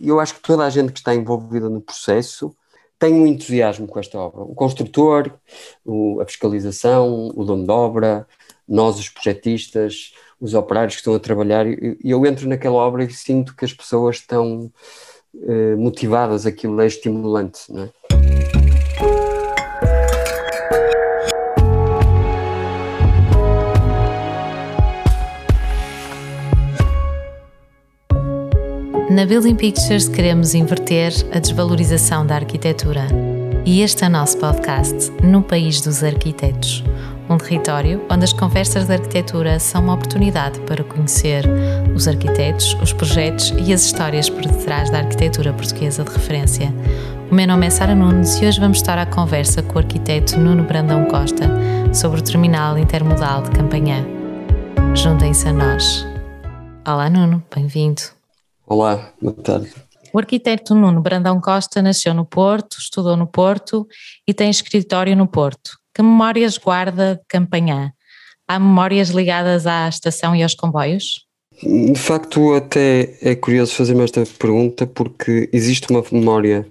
eu acho que toda a gente que está envolvida no processo tem um entusiasmo com esta obra. O construtor, o, a fiscalização, o dono de obra, nós, os projetistas, os operários que estão a trabalhar, e eu entro naquela obra e sinto que as pessoas estão eh, motivadas, aquilo é estimulante. Não é? Na Building Pictures queremos inverter a desvalorização da arquitetura. E este é o nosso podcast, No País dos Arquitetos. Um território onde as conversas de arquitetura são uma oportunidade para conhecer os arquitetos, os projetos e as histórias por detrás da arquitetura portuguesa de referência. O meu nome é Sara Nunes e hoje vamos estar à conversa com o arquiteto Nuno Brandão Costa sobre o terminal intermodal de Campanhã. Juntem-se a nós. Olá Nuno, bem-vindo. Olá, boa tarde. O arquiteto Nuno Brandão Costa nasceu no Porto, estudou no Porto e tem escritório no Porto. Que memórias guarda de Campanhã? Há memórias ligadas à estação e aos comboios? De facto, até é curioso fazer-me esta pergunta porque existe uma memória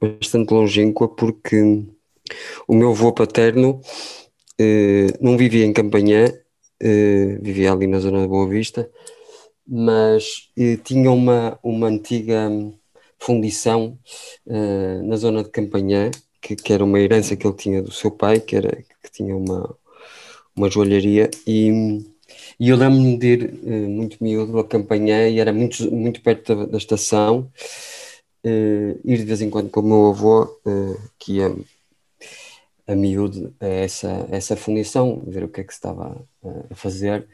bastante longínqua porque o meu avô paterno eh, não vivia em Campanhã, eh, vivia ali na zona da Boa Vista, mas eh, tinha uma, uma antiga fundição uh, na zona de Campanhã, que, que, era uma herança que ele tinha do seu pai, que, era, que tinha uma, uma joalharia, e, e eu lembro-me de ir uh, muito miúdo a Campanhã, e era muito, muito perto da, da estação, ir de vez em quando com o meu avô, que ia a miúdo a essa, a essa fundição, ver o que é que se estava a fazer,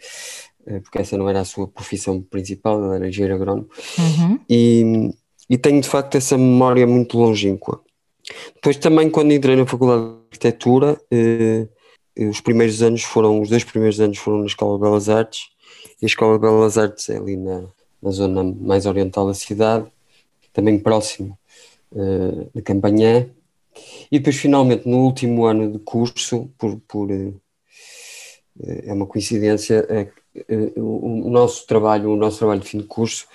eh, porque essa não era a sua profissão principal, ela era engenheiro agrónomo, uhum. e, e tenho de facto essa memória muito longínqua. Depois também quando entrei na Faculdade de Arquitetura, eh, os primeiros anos foram, os dois primeiros anos foram na Escola de Belas Artes, e a Escola de Belas Artes é ali na, na zona mais oriental da cidade, também próximo eh, de Campanhã, e depois finalmente no último ano de curso, por, por eh, é uma coincidência, eh, o nosso trabalho, o nosso trabalho de fim de curso,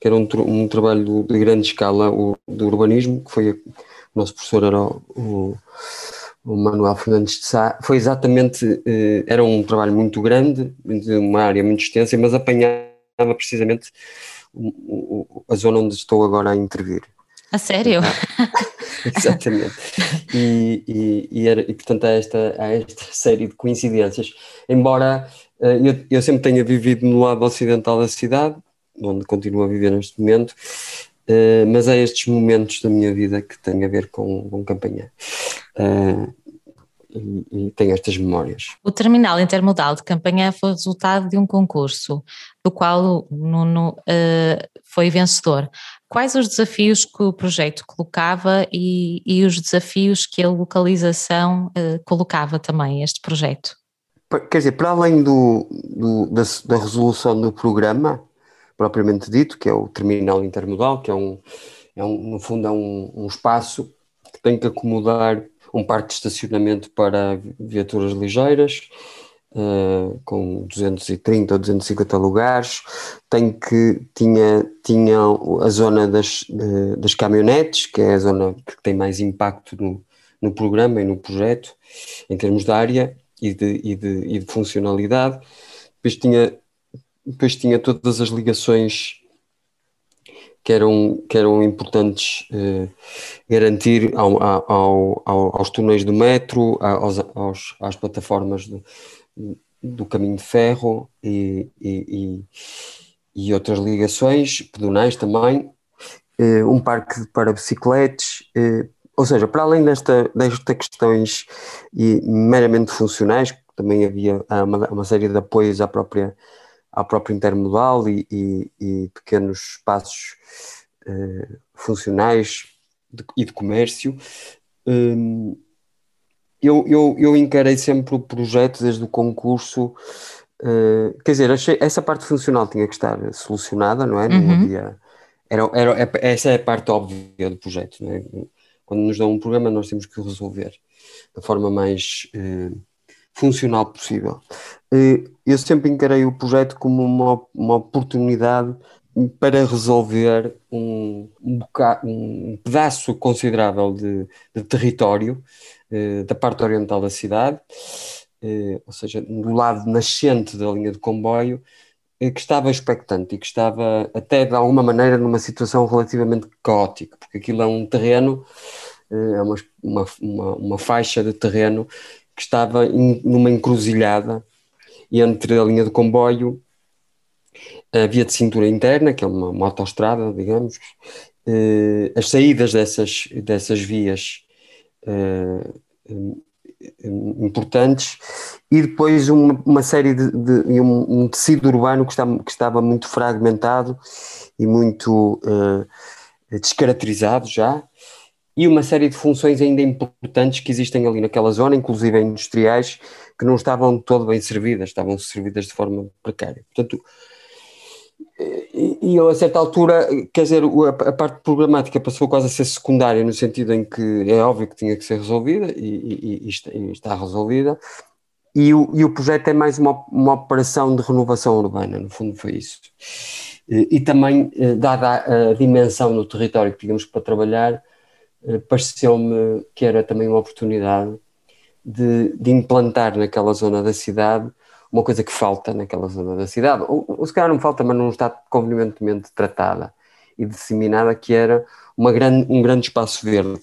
que era um, um trabalho de grande escala o, do urbanismo, que foi o nosso professor era o, o Manuel Fernandes de Sá, foi exatamente, eh, era um trabalho muito grande, de uma área muito extensa, mas apanhava precisamente a zona onde estou agora a intervir. A sério? Exatamente. E, e, e, era, e portanto há esta, há esta série de coincidências. Embora eu, eu, sempre tenha vivido no lado ocidental da cidade, onde continuo a viver neste momento, uh, mas há estes momentos da minha vida que têm a ver com, com campanha. Uh, e, e tenho estas memórias. O terminal intermodal de Campanhã foi resultado de um concurso, do qual o Nuno foi vencedor. Quais os desafios que o projeto colocava e, e os desafios que a localização colocava também este projeto? Quer dizer, para além do, do da, da, resolução do programa, propriamente dito, que é o terminal intermodal, que é um, é um no fundo é um, um espaço que tem que acomodar um parque de estacionamento para viaturas ligeiras, uh, com 230 ou 250 lugares, tem que, tinha, tinha a zona das, das caminhonetes, que é a zona que tem mais impacto no, no programa e no projeto, em termos de área e de, e de, e de funcionalidade. Depois tinha, depois tinha todas as ligações que eram, que eram importantes eh, garantir ao, ao, ao, aos túneis do metro, aos, aos, às plataformas do, do caminho de ferro e, e, e, outras ligações pedonais também, eh, um parque para bicicletas, eh, ou seja, para além desta, destas questões meramente funcionais, também havia uma, uma série de apoios à própria ao próprio intermodal e, e, e pequenos espaços uh, funcionais de, e de comércio. Um, eu, eu, eu encarei sempre o projeto desde o concurso, uh, quer dizer, achei, essa parte funcional tinha que estar solucionada, não é? Uhum. Não havia, era, era, essa é a parte óbvia do projeto, não é? Quando nos dão um programa, nós temos que resolver da forma mais uh, funcional possível. Eh, eu sempre encarei o projeto como uma, uma oportunidade para resolver um, um, um pedaço considerável de, de território eh, da parte oriental da cidade, eh, ou seja, do lado nascente da linha de comboio, eh, que estava expectante e que estava até de alguma maneira numa situação relativamente caótica, porque aquilo é um terreno, é uma, uma, uma, faixa de terreno que estava in, numa encruzilhada entre a linha de comboio, a via de cintura interna, que é uma, uma autoestrada, digamos, eh, as saídas dessas, dessas vias eh, importantes e depois uma, uma série de, de um, um, tecido urbano que, está, que, estava muito fragmentado e muito uh, descaracterizado já e uma série de funções ainda importantes que existem ali naquela zona, inclusive industriais, que não estavam todo bem servidas, estavam servidas de forma precária. Portanto, e, e a certa altura, quer dizer, a, a, parte programática passou quase a ser secundária, no sentido em que é óbvio que tinha que ser resolvida e, e, está, e está, resolvida, e o, o, projeto é mais uma, uma operação de renovação urbana, no fundo foi isso. E, também, eh, dada a dimensão no território que tínhamos para trabalhar, eh, pareceu-me que era também uma oportunidade de, de, implantar naquela zona da cidade uma coisa que falta naquela zona da cidade, ou, ou se calhar não falta, mas não está convenientemente tratada e disseminada, que era uma grande, um grande espaço verde.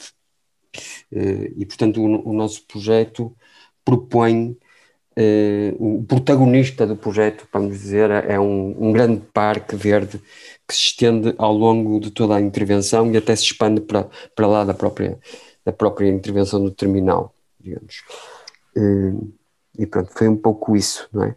Eh, e, portanto, o, o nosso projeto propõe Uh, o protagonista do projeto, vamos dizer, é um, um, grande parque verde que se estende ao longo de toda a intervenção e até se expande para, para lá da própria, da própria intervenção do terminal, digamos. Uh, e pronto, foi um pouco isso, não é?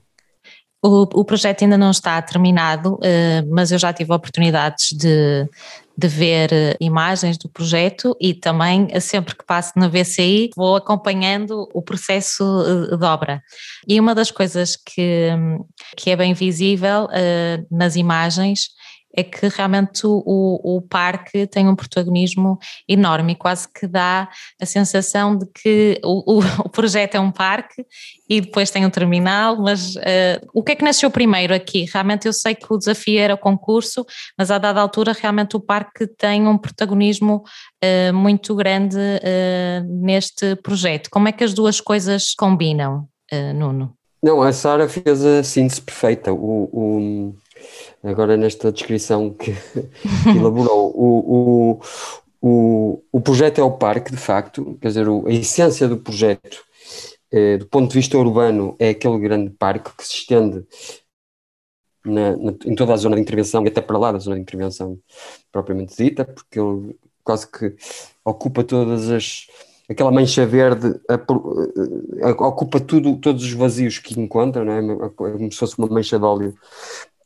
O, o projeto ainda não está terminado, uh, mas eu já tive oportunidades de, de ver eh, imagens do projeto e também eh, sempre que passo na VCI vou acompanhando o processo de obra. E uma das coisas que, que é bem visível nas imagens é que realmente o, o parque tem um protagonismo enorme e quase que dá a sensação de que o, o, o projeto é um parque e depois tem um terminal, mas uh, o que é que nasceu primeiro aqui? Realmente eu sei que o desafio era o concurso, mas a dada altura realmente o parque tem um protagonismo uh, muito grande uh, neste projeto. Como é que as duas coisas combinam, Nuno? Não, a Sara fez a síntese perfeita. O, agora nesta descrição que, que elaborou. O, o, o, o projeto é o parque, de facto, quer dizer, a essência do projeto, eh, do ponto de vista urbano, é aquele grande parque que se estende na, na, em toda a zona de intervenção e até para lá da zona de intervenção propriamente dita, porque ele quase que ocupa todas as aquela mancha verde a, a, ocupa tudo, todos os vazios que encontra, não é como se fosse uma mancha de óleo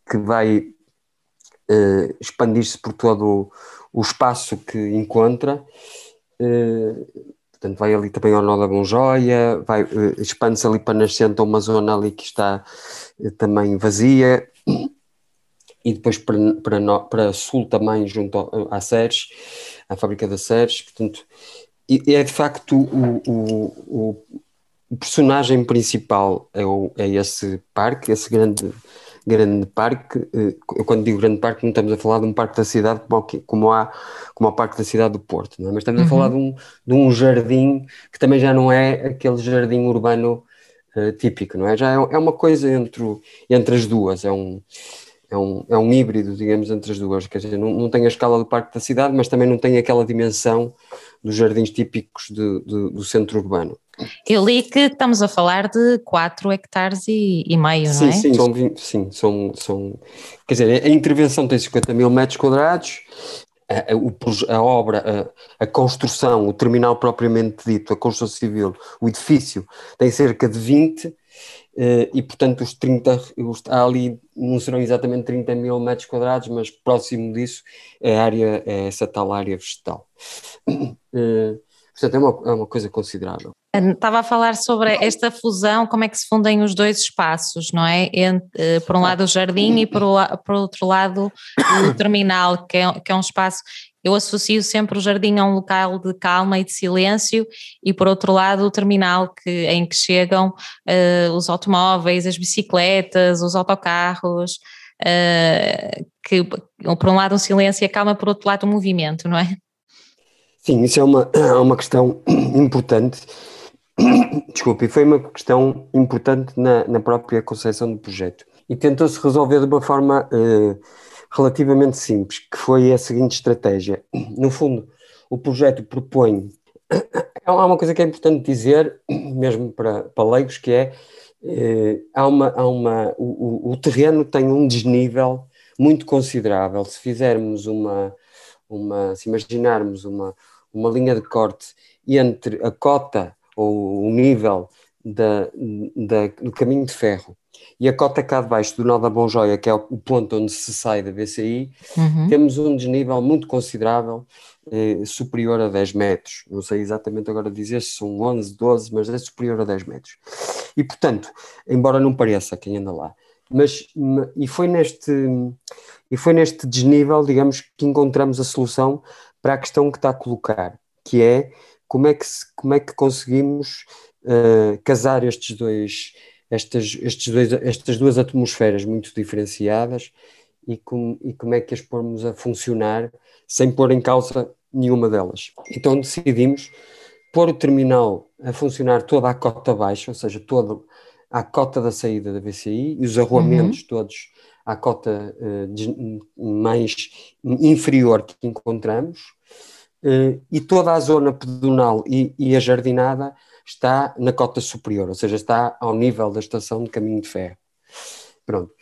que vai uh, expandir-se por todo o, o, espaço que encontra. Uh, portanto, vai ali também ao nó da Bonjoia, vai, uh, expande-se ali para nascente uma zona ali que está também vazia, e depois para, para, no, para sul também, junto à Ceres, à fábrica da Ceres, portanto, e é de facto o, o, o personagem principal é, o, é esse parque, esse grande grande parque, eh, eu quando digo grande parque não estamos a falar de um parque da cidade como, como, há, como o parque da cidade do Porto, é? mas estamos uhum. a falar de um, de um jardim que também já não é aquele jardim urbano uh, típico, não é? Já é, é, uma coisa entre, entre as duas, é um, é um, é um híbrido, digamos, entre as duas, quer dizer, não, não tem a escala do parque da cidade, mas também não tem aquela dimensão dos jardins típicos de, de, do centro urbano. Eu li que estamos a falar de 4 hectares e, e meio, sim, não é? Sim, são, 20, sim são, são. Quer dizer, a intervenção tem 50 mil metros quadrados, a, a, a obra, a, a, construção, o terminal propriamente dito, a construção civil, o edifício, tem cerca de 20. Uh, e portanto os 30, os, ali não serão exatamente 30 mil metros quadrados, mas próximo disso é, área, é essa tal área vegetal. Uh, portanto é uma, é uma coisa considerável. Estava a falar sobre esta fusão, como é que se fundem os dois espaços, não é? Entre, eh, por um lado o jardim e por, por outro lado o terminal, que é, que é um espaço eu associo sempre o jardim a um local de calma e de silêncio e por outro lado o terminal que, em que chegam uh, os automóveis, as bicicletas, os autocarros, uh, que por um lado um silêncio acalma, por outro lado um movimento, não é? Sim, isso é uma, é uma questão importante. Desculpe, foi uma questão importante na, na própria concepção do projeto. E tentou-se resolver de uma forma uh, relativamente simples, que foi a seguinte estratégia. No fundo, o projeto propõe. Há uma coisa que é importante dizer, mesmo para, para leigos, que é eh, há uma, há uma, o, o, terreno tem um desnível muito considerável. Se fizermos uma, uma se imaginarmos uma, uma linha de corte entre a cota ou o nível da, da, do caminho de ferro e a cota cá de baixo do nó da Bom Joia, que é o ponto onde se sai da BCI, uhum. temos um desnível muito considerável, eh, superior a 10 metros. Não sei exatamente agora dizer se são 11, 12, mas é superior a 10 metros. E, portanto, embora não pareça quem anda lá, mas e foi neste e foi neste desnível, digamos, que encontramos a solução para a questão que está a colocar, que é como é que, se, como é que conseguimos uh, casar estes dois, estas, estes dois, estas duas atmosferas muito diferenciadas e, com, e como é que as pormos a funcionar sem pôr em causa nenhuma delas. Então decidimos pôr o terminal a funcionar toda a cota baixa, ou seja, toda a cota da saída da BCI e os arruamentos uhum. todos à cota uh, mais inferior que encontramos, uh, e toda a zona pedonal e, e, a jardinada está na cota superior, ou seja, está ao nível da estação de caminho de ferro. Pronto.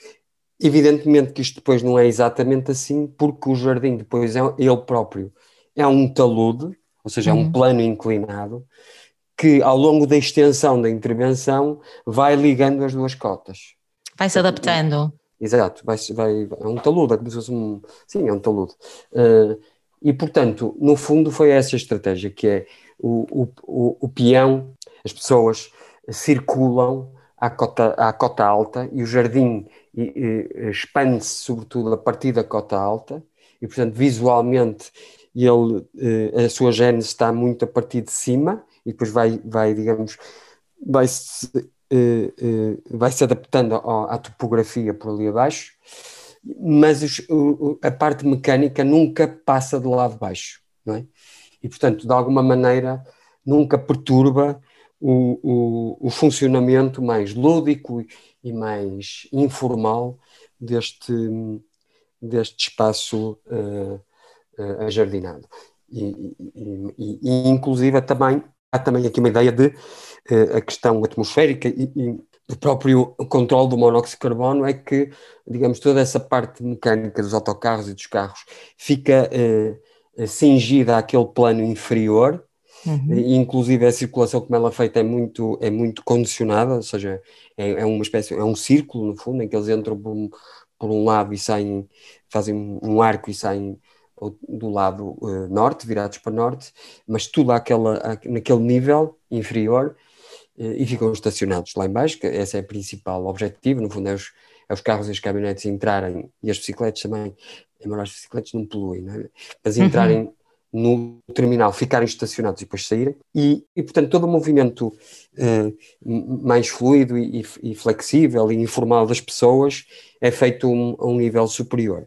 Evidentemente que isto depois não é exatamente assim, porque o jardim depois é ele próprio é um talude, ou seja, é um uhum. plano inclinado, que ao longo da extensão da intervenção vai ligando as duas cotas. Vai se adaptando. Exato, vai, vai, é um talude, é como se fosse um. Sim, é um talude. Uh, e, portanto, no fundo, foi essa a estratégia: que é o, o, o, peão, as pessoas circulam à cota, à cota alta e o jardim expande-se, sobretudo, a partir da cota alta, e, portanto, visualmente ele, a sua gênese está muito a partir de cima e depois vai, vai digamos, vai se, vai se adaptando à, topografia por ali abaixo, mas a parte mecânica nunca passa do lado baixo, não é? E, portanto, de alguma maneira, nunca perturba o, o, o funcionamento mais lúdico e mais informal deste, deste espaço uh, uh, ajardinado. E, e, e, inclusive também há também aqui uma ideia de uh, a questão atmosférica e, e o próprio controle do monóxido de carbono é que, digamos, toda essa parte mecânica dos autocarros e dos carros fica uh, cingida àquele plano inferior, uhum. inclusive a circulação como ela é feita é muito, é muito condicionada, ou seja, é, é uma espécie, é um círculo no fundo, em que eles entram por um, por um lado e saem, fazem um arco e saem do lado uh, norte, virados para norte, mas tudo àquela, naquele nível inferior uh, e ficam estacionados lá embaixo, que esse é o principal objetivo, no fundo é os, os carros e as caminhonetes entrarem, e as bicicletas também, embora as bicicletas não poluem, não é? mas uhum. entrarem uhum. no terminal, ficarem estacionados e depois saírem, e, e portanto todo o movimento uh, mais fluido e, e, flexível e informal das pessoas é feito a um, a um nível superior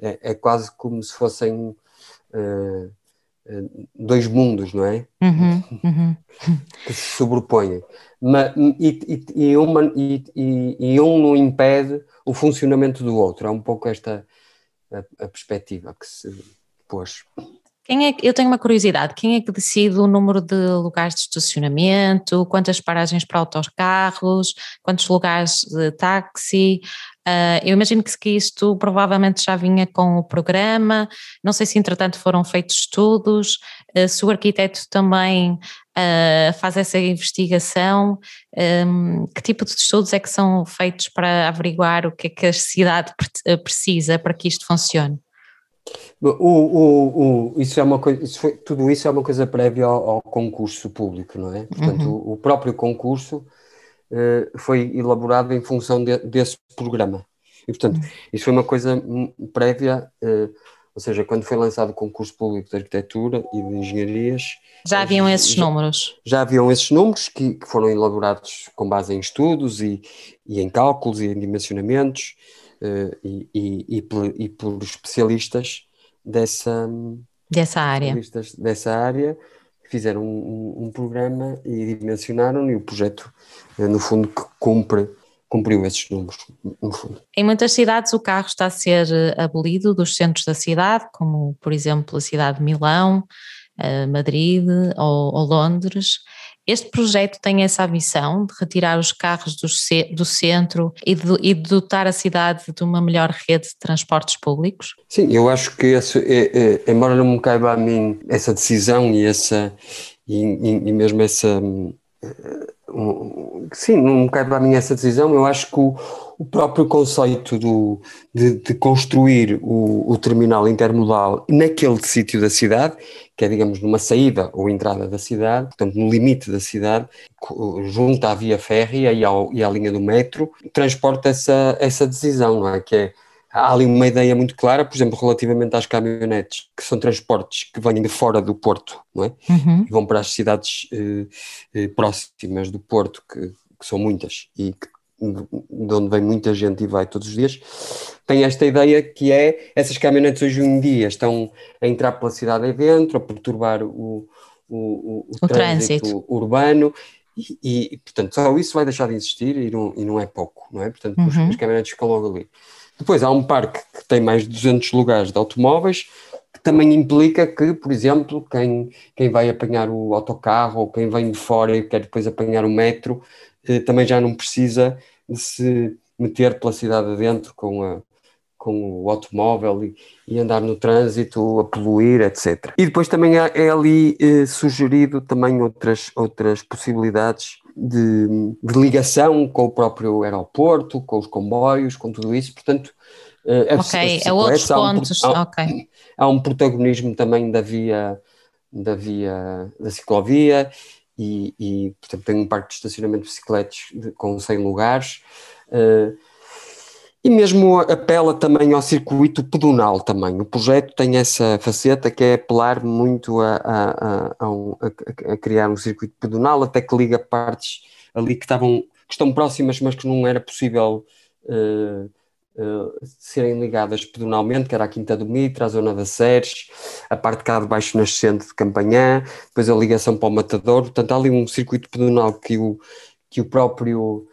é, é quase como se fossem uh, dois mundos, não é? Uhum, uhum. que se sobrepõem. Mas, e, e, e, uma, e, e, um não impede o funcionamento do outro. É um pouco esta a, a perspectiva que se pôs. Quem é, eu tenho uma curiosidade, quem é que decide o número de lugares de estacionamento, quantas paragens para autocarros, quantos lugares de táxi? Uh, eu imagino que, isto provavelmente já vinha com o programa, não sei se entretanto foram feitos estudos, uh, se o arquiteto também uh, faz essa investigação, um, que tipo de estudos é que são feitos para averiguar o que é que a cidade precisa para que isto funcione? O, o, o, isso é uma coisa, isso foi, tudo isso é uma coisa prévia ao, ao concurso público, não é? Portanto, uhum. o, próprio concurso uh, foi elaborado em função de, desse programa. E, portanto, uhum. isso foi uma coisa prévia, uh, ou seja, quando foi lançado o concurso público de arquitetura e de engenharias. Já haviam esses já, números? Já haviam esses números que, que foram elaborados com base em estudos e, e em cálculos e em dimensionamentos uh, e, e, e, por, e, por, especialistas dessa, dessa área. Dessa área fizeram um, um, programa e dimensionaram e o projeto, uh, no fundo, que cumpre cumpriu esses números, no fundo. Em muitas cidades o carro está a ser abolido dos centros da cidade, como por exemplo a cidade de Milão, Madrid ou, ou Londres. Este projeto tem essa missão de retirar os carros do, do centro e de, e de, dotar a cidade de uma melhor rede de transportes públicos? Sim, eu acho que, esse, é, é, embora não me caiba a mim essa decisão e, essa, e, e mesmo essa. Sim, não me caiba a mim essa decisão, eu acho que o, o próprio conceito do, de, de construir o, o, terminal intermodal naquele sítio da cidade, que é, digamos, numa saída ou entrada da cidade, portanto, no limite da cidade, junto à via férrea e, ao, e à linha do metro, transporta essa, essa decisão, não é? Que é há ali uma ideia muito clara, por exemplo, relativamente às caminhonetes, que são transportes que vêm de fora do Porto, não é? Uhum. E vão para as cidades eh, eh, próximas do Porto, que, que, são muitas e que de onde vem muita gente e vai todos os dias, tem esta ideia que é essas caminhonetes hoje em dia estão a entrar pela cidade dentro, a perturbar o, o, o, o trânsito, trânsito, urbano e, e, portanto, só isso vai deixar de existir e não, e não é pouco, não é? Portanto, uhum. os, os caminhonetes ficam logo ali. Depois há um parque que tem mais de 200 lugares de automóveis, que também implica que, por exemplo, quem, quem vai apanhar o autocarro ou quem vem de fora e quer depois apanhar o metro, eh, também já não precisa se meter pela cidade adentro com, a, com o automóvel e, e, andar no trânsito, a poluir, etc. E depois também é, é ali eh, sugerido também outras, outras possibilidades de, de, ligação com o próprio aeroporto, com os comboios, com tudo isso, portanto... Eh, ok, a, a outros há um, pontos, há, ok. Há um protagonismo também da via, da via, da ciclovia e, e, portanto tem um parque de estacionamento de bicicletas de, com 100 lugares. Uh, e mesmo apela também ao circuito pedonal também, o projeto tem essa faceta que é apelar muito a, a, a, a criar um circuito pedonal até que liga partes ali que estavam que estão próximas mas que não era possível uh, uh, serem ligadas pedonalmente, que era a Quinta do Mitra, a zona da Ceres, a parte cá de baixo nascente de Campanhã, depois a ligação para o Matador, portanto há ali um circuito pedonal que o, que o próprio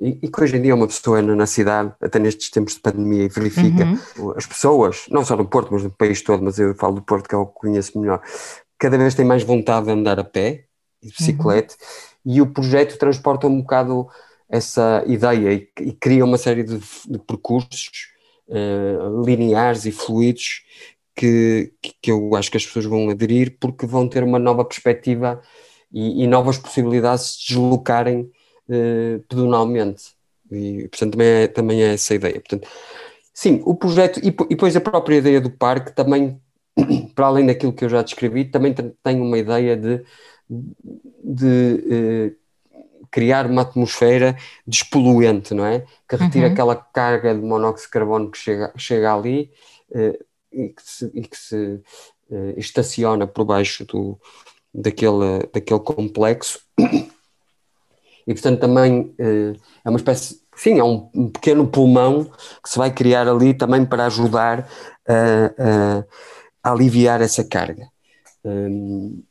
e, e, que hoje em dia uma pessoa anda na cidade, até nestes tempos de pandemia, verifica uhum. as pessoas, não só no Porto, mas no país todo, mas eu falo do Porto que é o que conheço melhor, cada vez têm mais vontade de andar a pé e de bicicleta, uhum. e o projeto transporta um bocado essa ideia e, e cria uma série de, de percursos uh, lineares e fluidos que, que eu acho que as pessoas vão aderir porque vão ter uma nova perspectiva e, e novas possibilidades de se deslocarem uh, pedonalmente. E, portanto, também é, também é essa ideia. Portanto, sim, o projeto e, e depois a própria ideia do parque também, para além daquilo que eu já descrevi, também tem uma ideia de, de uh, criar uma atmosfera despoluente, não é? Que retira uhum. aquela carga de monóxido de carbono que chega, chega ali uh, e que se, e que se uh, estaciona por baixo do, daquele, daquele complexo. E, portanto, também uh, é uma espécie, sim, é um, um, pequeno pulmão que se vai criar ali também para ajudar a, a, a aliviar essa carga. Um,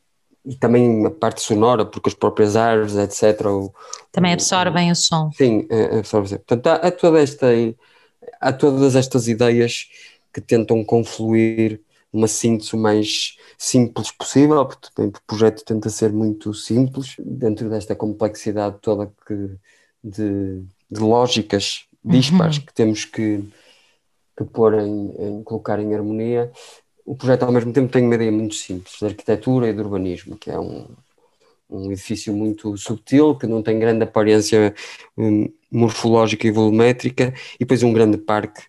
e também a parte sonora, porque as próprias árvores, etc. O, também absorvem o, o som. Sim, absorvem. Portanto, há, há, toda esta, há todas estas ideias que tentam confluir uma síntese o mais simples possível, porque o projeto tenta ser muito simples, dentro desta complexidade toda que, de, de lógicas dispares uhum. que temos que, que pôr em, em, colocar em harmonia, o projeto ao mesmo tempo tem uma ideia muito simples de arquitetura e de urbanismo, que é um, um edifício muito subtil, que não tem grande aparência um, morfológica e volumétrica, e depois um grande parque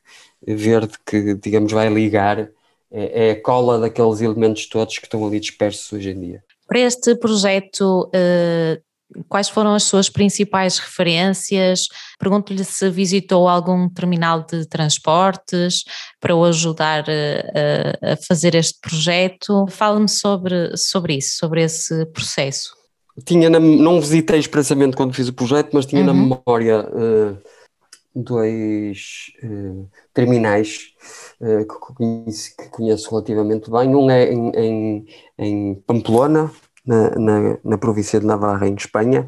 verde que, digamos, vai ligar, é, é a cola daqueles elementos todos que estão ali dispersos hoje em dia. Para este projeto, uh, quais foram as suas principais referências? Pergunto-lhe se visitou algum terminal de transportes para o ajudar a, eh, a, fazer este projeto. Fala-me sobre, sobre isso, sobre esse processo. Tinha na, não visitei expressamente quando fiz o projeto, mas tinha uhum. na memória uh, dois uh, terminais uh, que, conheço, que, conheço, relativamente bem. Um é em, em, em Pamplona, na, na, na, província de Navarra, em Espanha,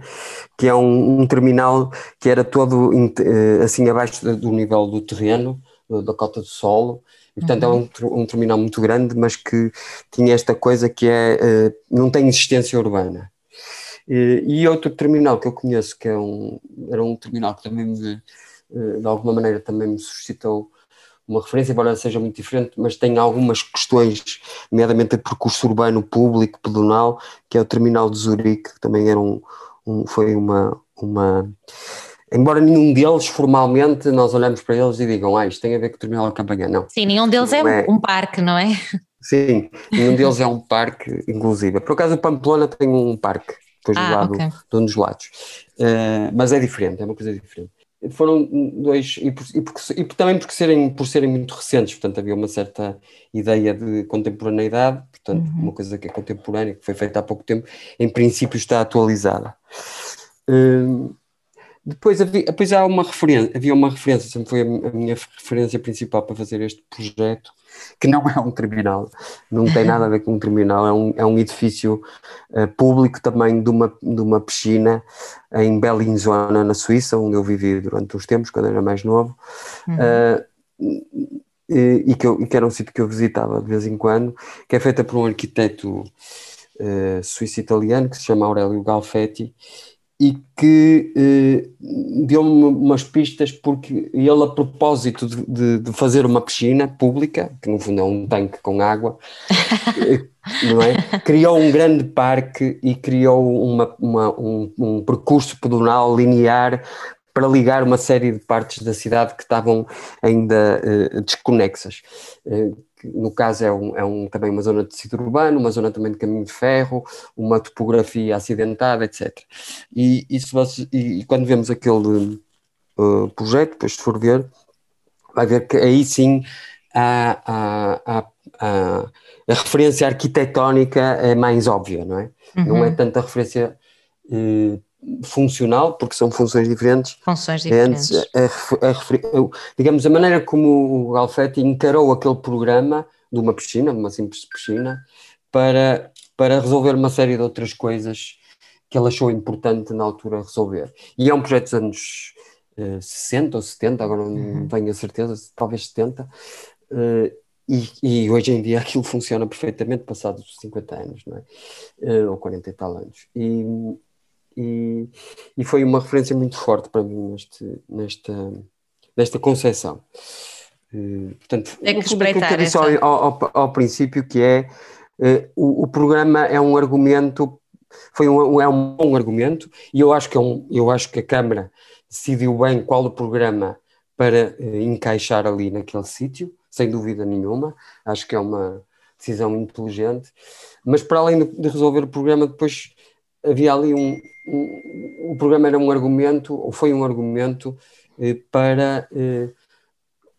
que é um, um terminal que era todo uh, assim abaixo do nível do terreno, da cota do solo, e, portanto uhum. é um, um, terminal muito grande, mas que tinha esta coisa que é, não tem existência urbana. E outro terminal que eu conheço, que é um, era um terminal que também me, de alguma maneira também me suscitou uma referência, embora seja muito diferente, mas tem algumas questões, nomeadamente a percurso urbano público, pedonal, que é o terminal de Zurique, que também era um, um foi uma, uma embora nenhum deles formalmente nós olhamos para eles e digam, ah, isto tem a ver com o terminal de campanha, não. Sim, nenhum deles é, é, um parque, não é? Sim, nenhum deles é um parque, inclusive. Por acaso o Pamplona tem um parque, depois ah, do lado, okay. de um dos lados. Uh, mas é diferente, é uma coisa diferente. Foram dois, e, por, e, por, e também porque serem, por serem muito recentes, portanto havia uma certa ideia de contemporaneidade, portanto uhum. uma coisa que é contemporânea, que foi feita há pouco tempo, em princípio está atualizada. Uh, depois, havia, depois há uma referência, havia uma referência, sempre foi a, minha referência principal para fazer este projeto, que não é um terminal, não tem nada a ver com um terminal, é um, é um edifício uh, público também de uma, de uma piscina em Bellinzona, na Suíça, onde eu vivi durante uns tempos, quando era mais novo, uhum. uh, e, e, que eu, e que era um sítio que eu visitava de vez em quando, que é feita por um arquiteto uh, suíço-italiano que se chama Aurelio Galfetti, e que eh, deu-me umas pistas porque ele, a propósito de, de, de, fazer uma piscina pública, que no fundo é um tanque com água, eh, não é? criou um grande parque e criou uma, uma, um, um percurso pedonal linear para ligar uma série de partes da cidade que estavam ainda uh, desconexas. Uh, no caso é, um, é um, também uma zona de tecido urbano, uma zona também de caminho de ferro, uma topografia acidentada, etc. E, isso, e, e quando vemos aquele uh, projeto, depois se for ver, vai ver que aí sim a, a, a, a referência arquitetónica é mais óbvia, não é? Uhum. Não é tanta referência uh, funcional, porque são funções diferentes. Funções diferentes. A, a, a, digamos, a maneira como o Galfetti encarou aquele programa de uma piscina, de uma simples piscina, para, para resolver uma série de outras coisas que ele achou importante na altura resolver. E é um projeto dos anos uh, 60 ou 70, agora não uhum. tenho a certeza, talvez 70, uh, e, e, hoje em dia aquilo funciona perfeitamente, passados 50 anos, não é? Uh, ou 40 e tal anos. E, e, e foi uma referência muito forte para mim neste, nesta, nesta concepção. Uh, portanto, é que espreitar que eu disse ao, ao, ao, princípio que é uh, o, o, programa é um argumento foi um, é um bom argumento e eu acho que é um, eu acho que a Câmara decidiu bem qual o programa para uh, encaixar ali naquele sítio, sem dúvida nenhuma. Acho que é uma decisão inteligente. Mas para além de, de resolver o programa, depois havia ali um, um, o programa era um argumento, ou foi um argumento eh, para eh,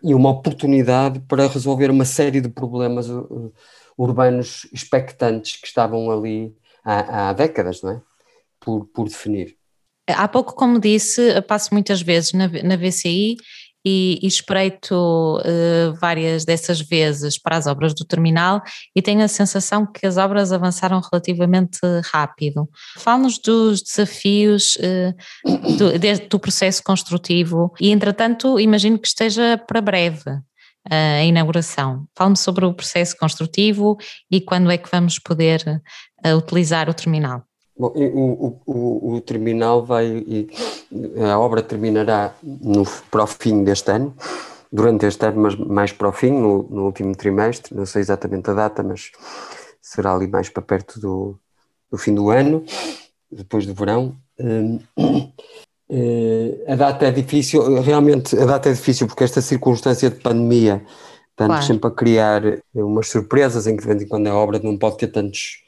e uma oportunidade para resolver uma série de problemas uh, urbanos expectantes que estavam ali há, há décadas, não é? Por, por definir. Há pouco, como disse, passo muitas vezes na, na VCI e, e espreito uh, várias dessas vezes para as obras do terminal e tenho a sensação que as obras avançaram relativamente rápido. Fala-nos dos desafios uh, do, de, do processo construtivo e, entretanto, imagino que esteja para breve a inauguração. Fale-me sobre o processo construtivo e quando é que vamos poder utilizar o terminal. Bom, o, o, o, terminal vai, a obra terminará no, para o fim deste ano, durante este ano, mas mais para o fim, no, no, último trimestre, não sei exatamente a data, mas será ali mais para perto do, do fim do ano, depois do verão. Hum, eh, a data é difícil, realmente a data é difícil porque esta circunstância de pandemia está-nos claro. sempre a criar umas surpresas em que de vez em quando a obra não pode ter tantos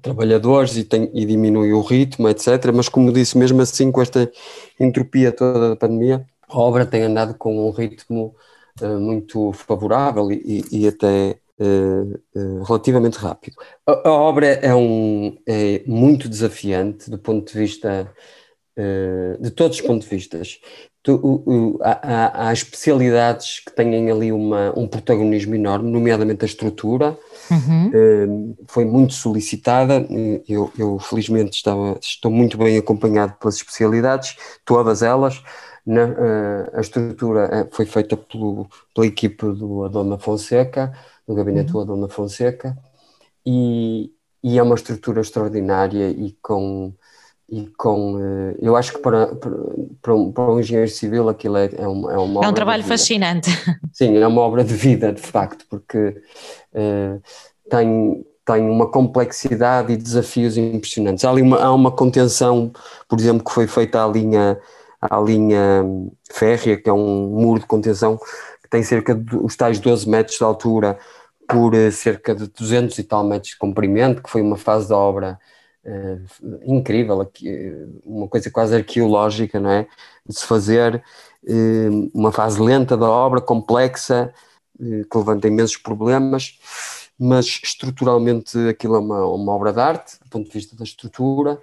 trabalhadores e, tem, e diminui o ritmo, etc. Mas, como disse, mesmo assim, com esta entropia toda da pandemia, a obra tem andado com um ritmo uh, muito favorável e, e até uh, uh, relativamente rápido. A, a, obra é, um, é muito desafiante do ponto de vista. de todos os pontos de vista, tu, o, o, há, há, especialidades que têm ali uma, um protagonismo enorme, nomeadamente a estrutura, uhum. uh, foi muito solicitada, eu, eu, felizmente estava, estou muito bem acompanhado pelas especialidades, todas elas, na, uh, a estrutura foi feita pelo, pela equipe do Adona Fonseca, do gabinete uhum. do Adona Fonseca, e, e é uma estrutura extraordinária e com e com eh, eu acho que para, para, um, para um engenheiro civil aquilo é, é, uma, é uma é um trabalho fascinante. Sim é uma obra de vida de facto porque uh, tem tem uma complexidade e desafios impressionantes. Há ali uma, há uma contenção por exemplo que foi feita à linha à linha férrea que é um muro de contenção que tem cerca de os tais 12 metros de altura por uh, cerca de 200 e tal metros de comprimento que foi uma fase da obra incrível, uma coisa quase arqueológica, não é? De se fazer uh, uma fase lenta da obra, complexa, que levanta imensos problemas, mas estruturalmente aquilo é uma, uma obra de arte, do ponto de vista da estrutura,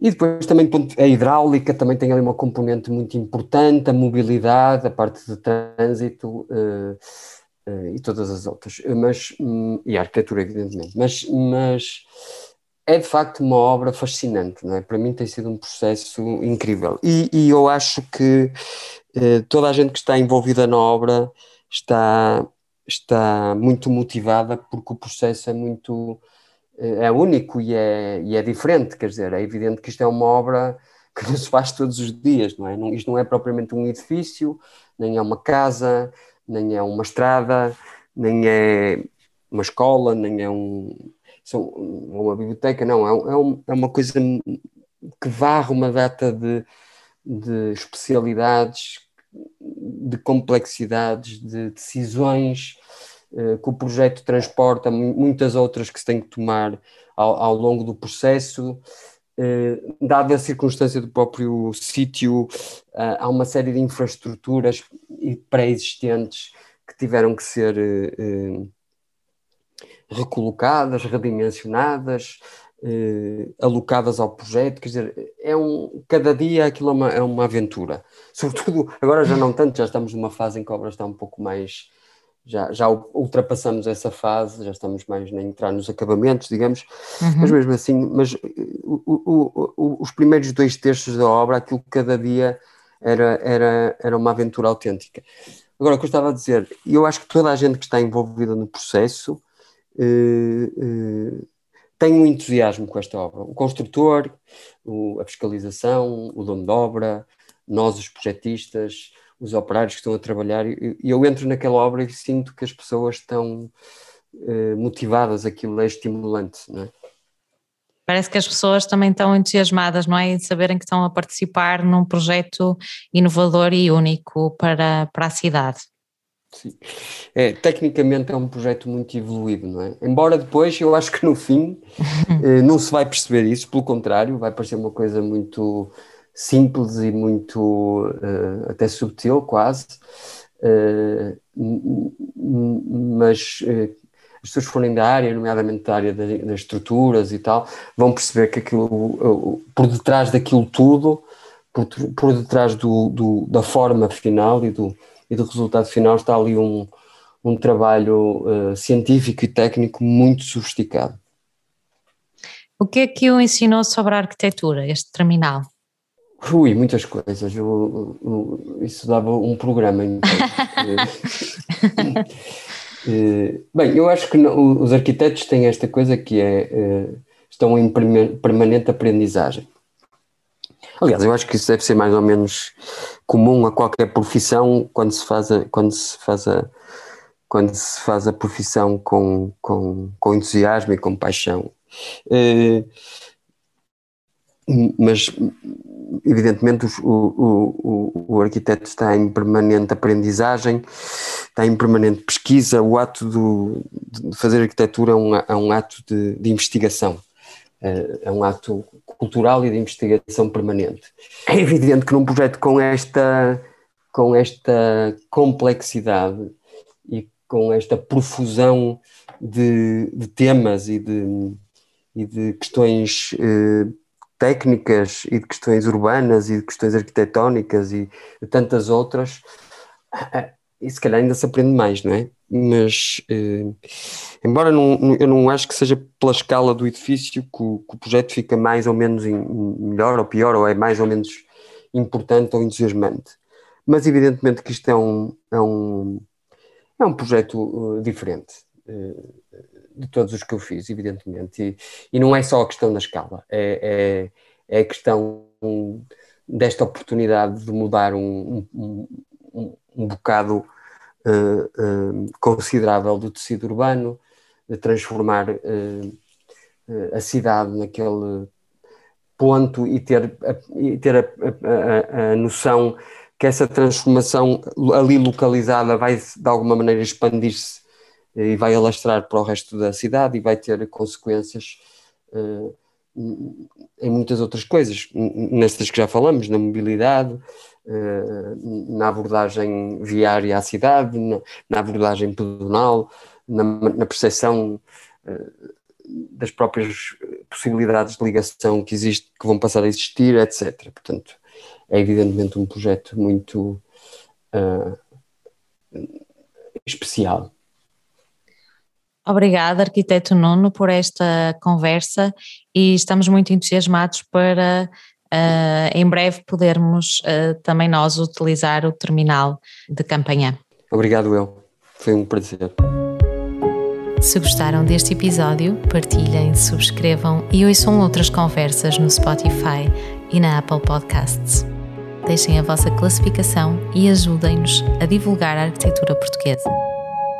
e depois também a hidráulica também tem ali uma componente muito importante, a mobilidade, a parte de trânsito uh, uh, e todas as outras, mas, um, e a arquitetura evidentemente, mas, mas é de facto uma obra fascinante, não é? Para mim tem sido um processo incrível. E, e eu acho que eh, toda a gente que está envolvida na obra está, está muito motivada porque o processo é muito eh, é único e é, e é diferente, quer dizer, é evidente que isto é uma obra que não se faz todos os dias, não é? Não, isto não é propriamente um edifício, nem é uma casa, nem é uma estrada, nem é uma escola, nem é um, são uma biblioteca, não, é, é, um, é uma coisa que varre uma data de, de especialidades, de complexidades, de decisões uh, que o projeto transporta, muitas outras que se tem que tomar ao, ao longo do processo. Uh, dada a circunstância do próprio sítio, uh, há uma série de infraestruturas pré-existentes que tiveram que ser recolocadas, redimensionadas, eh, alocadas ao projeto, quer dizer, é um, cada dia aquilo é uma, é uma aventura. Sobretudo, agora já não tanto, já estamos numa fase em que a obra está um pouco mais, já, já ultrapassamos essa fase, já estamos mais a entrar nos acabamentos, digamos, uhum. mas mesmo assim, mas eh, o, o, o, os primeiros dois terços da obra, aquilo que cada dia era, era, era uma aventura autêntica. Agora, o que eu estava a dizer, eu acho que toda a gente que está envolvida no processo tem um entusiasmo com esta obra. O construtor, o, a fiscalização, o dono de obra, nós, os projetistas, os operários que estão a trabalhar, e eu, eu entro naquela obra e sinto que as pessoas estão uh, motivadas, aquilo é estimulante, não é? Parece que as pessoas também estão entusiasmadas, não é? Em saberem que estão a participar num projeto inovador e único para, para a cidade. Sim. É, tecnicamente é um projeto muito evoluído, não é? Embora depois eu acho que no fim eh, não se vai perceber isso, pelo contrário, vai parecer uma coisa muito simples e muito uh, até subtil quase, uh, mas uh, as pessoas que forem da área, nomeadamente da área das, das estruturas e tal, vão perceber que aquilo, por detrás daquilo tudo, por, por detrás do, do, da forma final e do e do resultado final está ali um, um trabalho uh, científico e técnico muito sofisticado. O que é que o ensinou sobre a arquitetura, este terminal? Ui, muitas coisas. Eu, eu, isso dava um programa. Eh, bem, eu acho que os arquitetos têm esta coisa que é eh, estão em permanente aprendizagem. Aliás, eu acho que isso deve ser mais ou menos comum a qualquer profissão quando se faz a, quando se faz a, quando se faz a profissão com, com, com entusiasmo e com paixão. Uh, mas, evidentemente, o, o, o, arquiteto está em permanente aprendizagem, está em permanente pesquisa. O ato do, de fazer arquitetura é um, é um ato de, de investigação. É, é um ato cultural e de investigação permanente. É evidente que num projeto com esta, com esta complexidade e com esta profusão de, de temas e de, e de questões eh, técnicas e de questões urbanas e de questões arquitetónicas e de tantas outras, e se calhar ainda se aprende mais, não é? Mas, eh, embora não, eu não acho que seja pela escala do edifício que o, que o projeto fica mais ou menos em, melhor ou pior, ou é mais ou menos importante ou entusiasmante. Mas, evidentemente, que isto é um, é um, é um projeto uh, diferente uh, de todos os que eu fiz, evidentemente. E, e não é só a questão da escala, é, é, é a questão desta oportunidade de mudar um, um, um, bocado uh, uh, considerável do tecido urbano, transformar uh, a cidade naquele ponto e ter, a, e ter a, a, a, noção que essa transformação ali localizada vai de alguma maneira expandir-se e vai alastrar para o resto da cidade e vai ter consequências em muitas outras coisas, nestas que já falamos, na mobilidade, eh, na abordagem viária à cidade, na, na abordagem pedonal, na, na percepção eh, das próprias possibilidades de ligação que existe, que vão passar a existir, etc. Portanto, é evidentemente um projeto muito uh, especial. Obrigada, arquiteto Nuno, por esta conversa e estamos muito entusiasmados para uh, em breve podermos uh, também nós utilizar o terminal de campanha. Obrigado, eu. Foi um prazer. Se gostaram deste episódio, partilhem, subscrevam e ouçam outras conversas no Spotify e na Apple Podcasts. Deixem a vossa classificação e ajudem-nos a divulgar a arquitetura portuguesa.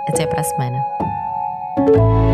Até para a semana.